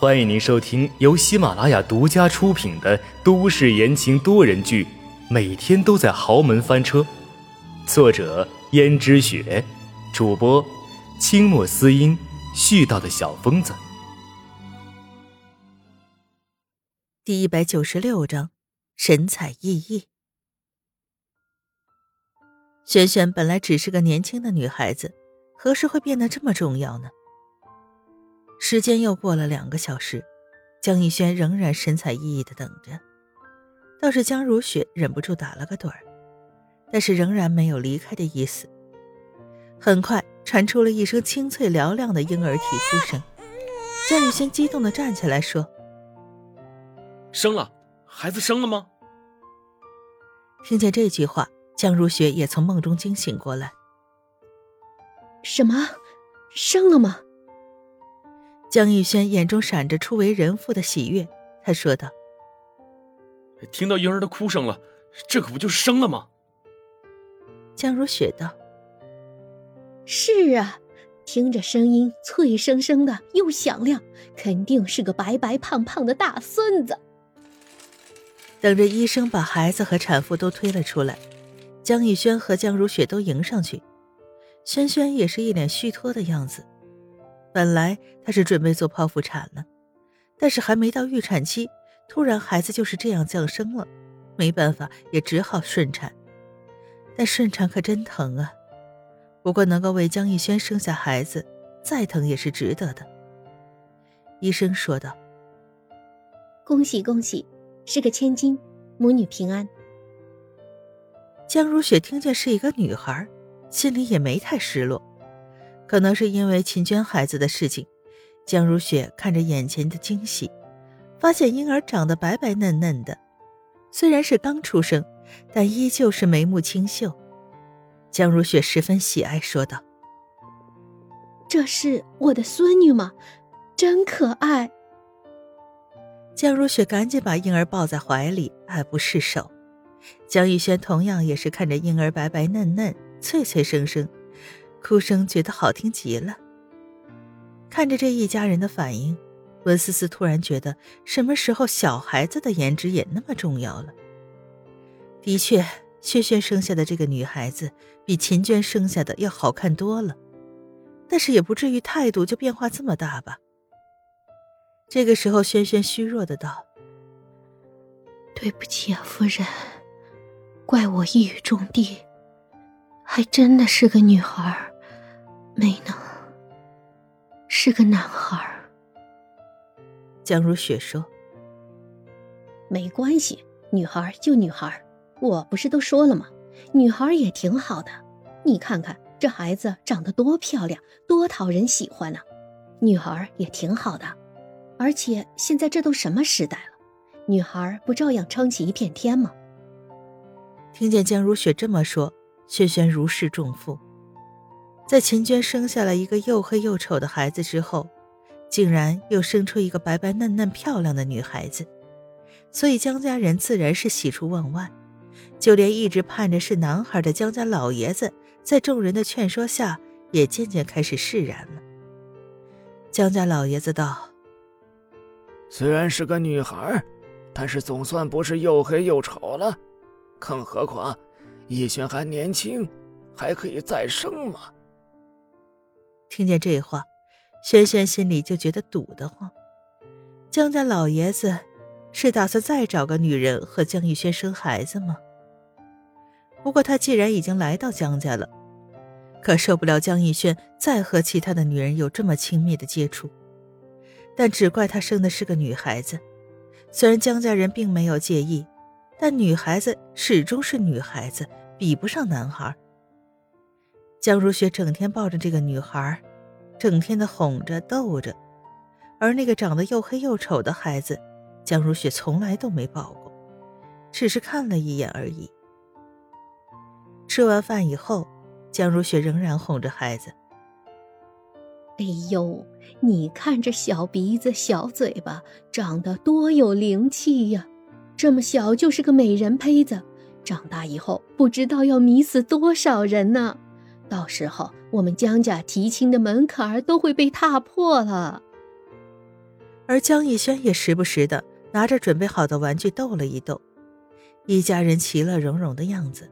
欢迎您收听由喜马拉雅独家出品的都市言情多人剧《每天都在豪门翻车》，作者：胭脂雪，主播：清墨思音，絮叨的小疯子。第一百九十六章，神采奕奕。萱萱本来只是个年轻的女孩子。何时会变得这么重要呢？时间又过了两个小时，江逸轩仍然神采奕奕的等着。倒是江如雪忍不住打了个盹儿，但是仍然没有离开的意思。很快传出了一声清脆嘹亮的婴儿啼哭声，江逸轩激动的站起来说：“生了，孩子生了吗？”听见这句话，江如雪也从梦中惊醒过来。什么，生了吗？江玉轩眼中闪着初为人父的喜悦，他说道：“听到婴儿的哭声了，这可不就是生了吗？”江如雪道：“是啊，听着声音脆生生的又响亮，肯定是个白白胖胖的大孙子。”等着医生把孩子和产妇都推了出来，江玉轩和江如雪都迎上去。轩轩也是一脸虚脱的样子。本来她是准备做剖腹产了，但是还没到预产期，突然孩子就是这样降生了，没办法，也只好顺产。但顺产可真疼啊！不过能够为江逸轩生下孩子，再疼也是值得的。医生说道：“恭喜恭喜，是个千金，母女平安。”江如雪听见是一个女孩。心里也没太失落，可能是因为秦娟孩子的事情，江如雪看着眼前的惊喜，发现婴儿长得白白嫩嫩的，虽然是刚出生，但依旧是眉目清秀。江如雪十分喜爱，说道：“这是我的孙女吗？真可爱。”江如雪赶紧把婴儿抱在怀里，爱不释手。江玉轩同样也是看着婴儿白白嫩嫩。脆脆声声，哭声觉得好听极了。看着这一家人的反应，温思思突然觉得，什么时候小孩子的颜值也那么重要了？的确，轩轩生下的这个女孩子比秦娟生下的要好看多了，但是也不至于态度就变化这么大吧？这个时候，轩轩虚弱的道：“对不起啊，夫人，怪我一语中的。”还真的是个女孩，没能是个男孩。江如雪说：“没关系，女孩就女孩，我不是都说了吗？女孩也挺好的。你看看这孩子长得多漂亮，多讨人喜欢呢。女孩也挺好的，而且现在这都什么时代了，女孩不照样撑起一片天吗？”听见江如雪这么说。轩轩如释重负，在秦娟生下了一个又黑又丑的孩子之后，竟然又生出一个白白嫩嫩、漂亮的女孩子，所以江家人自然是喜出望外，就连一直盼着是男孩的江家老爷子，在众人的劝说下，也渐渐开始释然了。江家老爷子道：“虽然是个女孩，但是总算不是又黑又丑了，更何况……”逸轩还年轻，还可以再生嘛。听见这话，轩轩心里就觉得堵得慌。江家老爷子是打算再找个女人和江逸轩生孩子吗？不过他既然已经来到江家了，可受不了江逸轩再和其他的女人有这么亲密的接触。但只怪他生的是个女孩子，虽然江家人并没有介意。但女孩子始终是女孩子，比不上男孩。江如雪整天抱着这个女孩，整天的哄着逗着，而那个长得又黑又丑的孩子，江如雪从来都没抱过，只是看了一眼而已。吃完饭以后，江如雪仍然哄着孩子。哎呦，你看这小鼻子、小嘴巴，长得多有灵气呀！这么小就是个美人胚子，长大以后不知道要迷死多少人呢。到时候我们江家提亲的门槛都会被踏破了。而江逸轩也时不时的拿着准备好的玩具逗了一逗，一家人其乐融融的样子。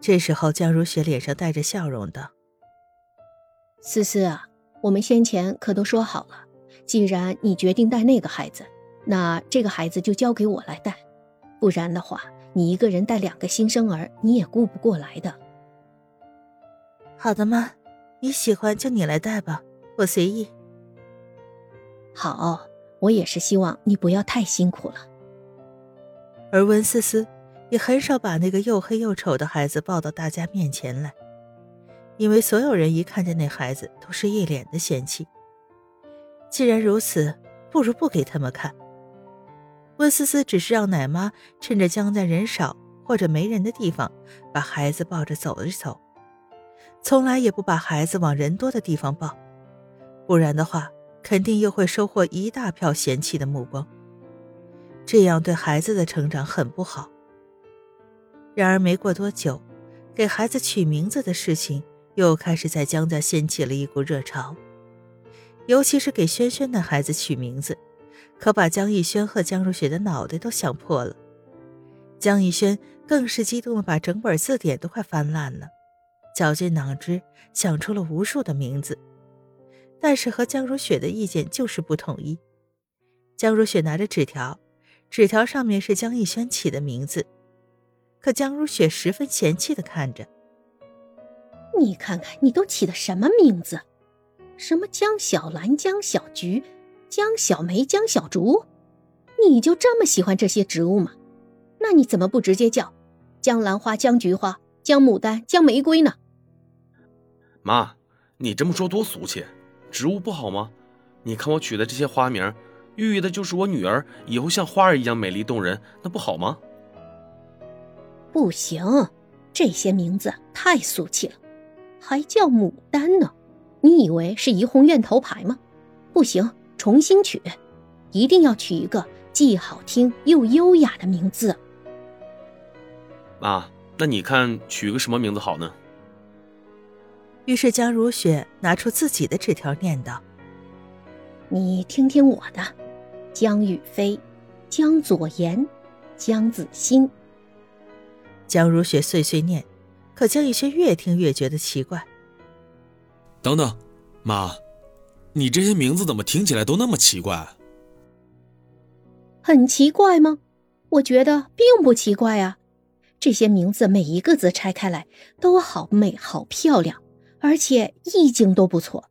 这时候，江如雪脸上带着笑容道：“思思啊，我们先前可都说好了，既然你决定带那个孩子，那这个孩子就交给我来带，不然的话，你一个人带两个新生儿，你也顾不过来的。”好的妈？你喜欢就你来带吧，我随意。好，我也是希望你不要太辛苦了。而温思思也很少把那个又黑又丑的孩子抱到大家面前来，因为所有人一看见那孩子，都是一脸的嫌弃。既然如此，不如不给他们看。温思思只是让奶妈趁着江家人少或者没人的地方，把孩子抱着走一走。从来也不把孩子往人多的地方抱，不然的话，肯定又会收获一大票嫌弃的目光。这样对孩子的成长很不好。然而没过多久，给孩子取名字的事情又开始在江家掀起了一股热潮。尤其是给轩轩的孩子取名字，可把江逸轩和江如雪的脑袋都想破了。江逸轩更是激动的把整本字典都快翻烂了。绞尽脑汁想出了无数的名字，但是和江如雪的意见就是不统一。江如雪拿着纸条，纸条上面是江逸轩起的名字，可江如雪十分嫌弃的看着：“你看看，你都起的什么名字？什么江小兰、江小菊、江小梅、江小竹？你就这么喜欢这些植物吗？那你怎么不直接叫江兰花、江菊花、江牡丹、江玫瑰呢？”妈，你这么说多俗气，植物不好吗？你看我取的这些花名，寓意的就是我女儿以后像花儿一样美丽动人，那不好吗？不行，这些名字太俗气了，还叫牡丹呢？你以为是怡红院头牌吗？不行，重新取，一定要取一个既好听又优雅的名字。妈，那你看取个什么名字好呢？于是江如雪拿出自己的纸条，念道：“你听听我的，江雨飞，江左言，江子欣。”江如雪碎碎念，可江逸轩越听越觉得奇怪。等等，妈，你这些名字怎么听起来都那么奇怪？很奇怪吗？我觉得并不奇怪啊，这些名字每一个字拆开来都好美，好漂亮。而且意境都不错，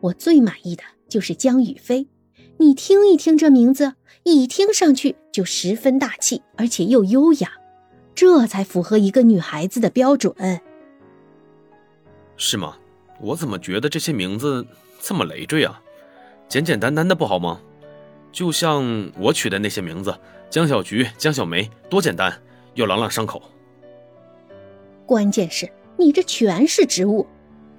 我最满意的就是江雨飞。你听一听这名字，一听上去就十分大气，而且又优雅，这才符合一个女孩子的标准。是吗？我怎么觉得这些名字这么累赘啊？简简单单的不好吗？就像我取的那些名字，江小菊、江小梅，多简单又朗朗上口。关键是你这全是植物。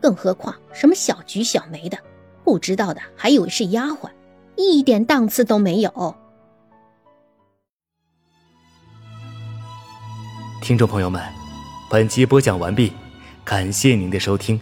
更何况什么小菊、小梅的，不知道的还以为是丫鬟，一点档次都没有。听众朋友们，本集播讲完毕，感谢您的收听。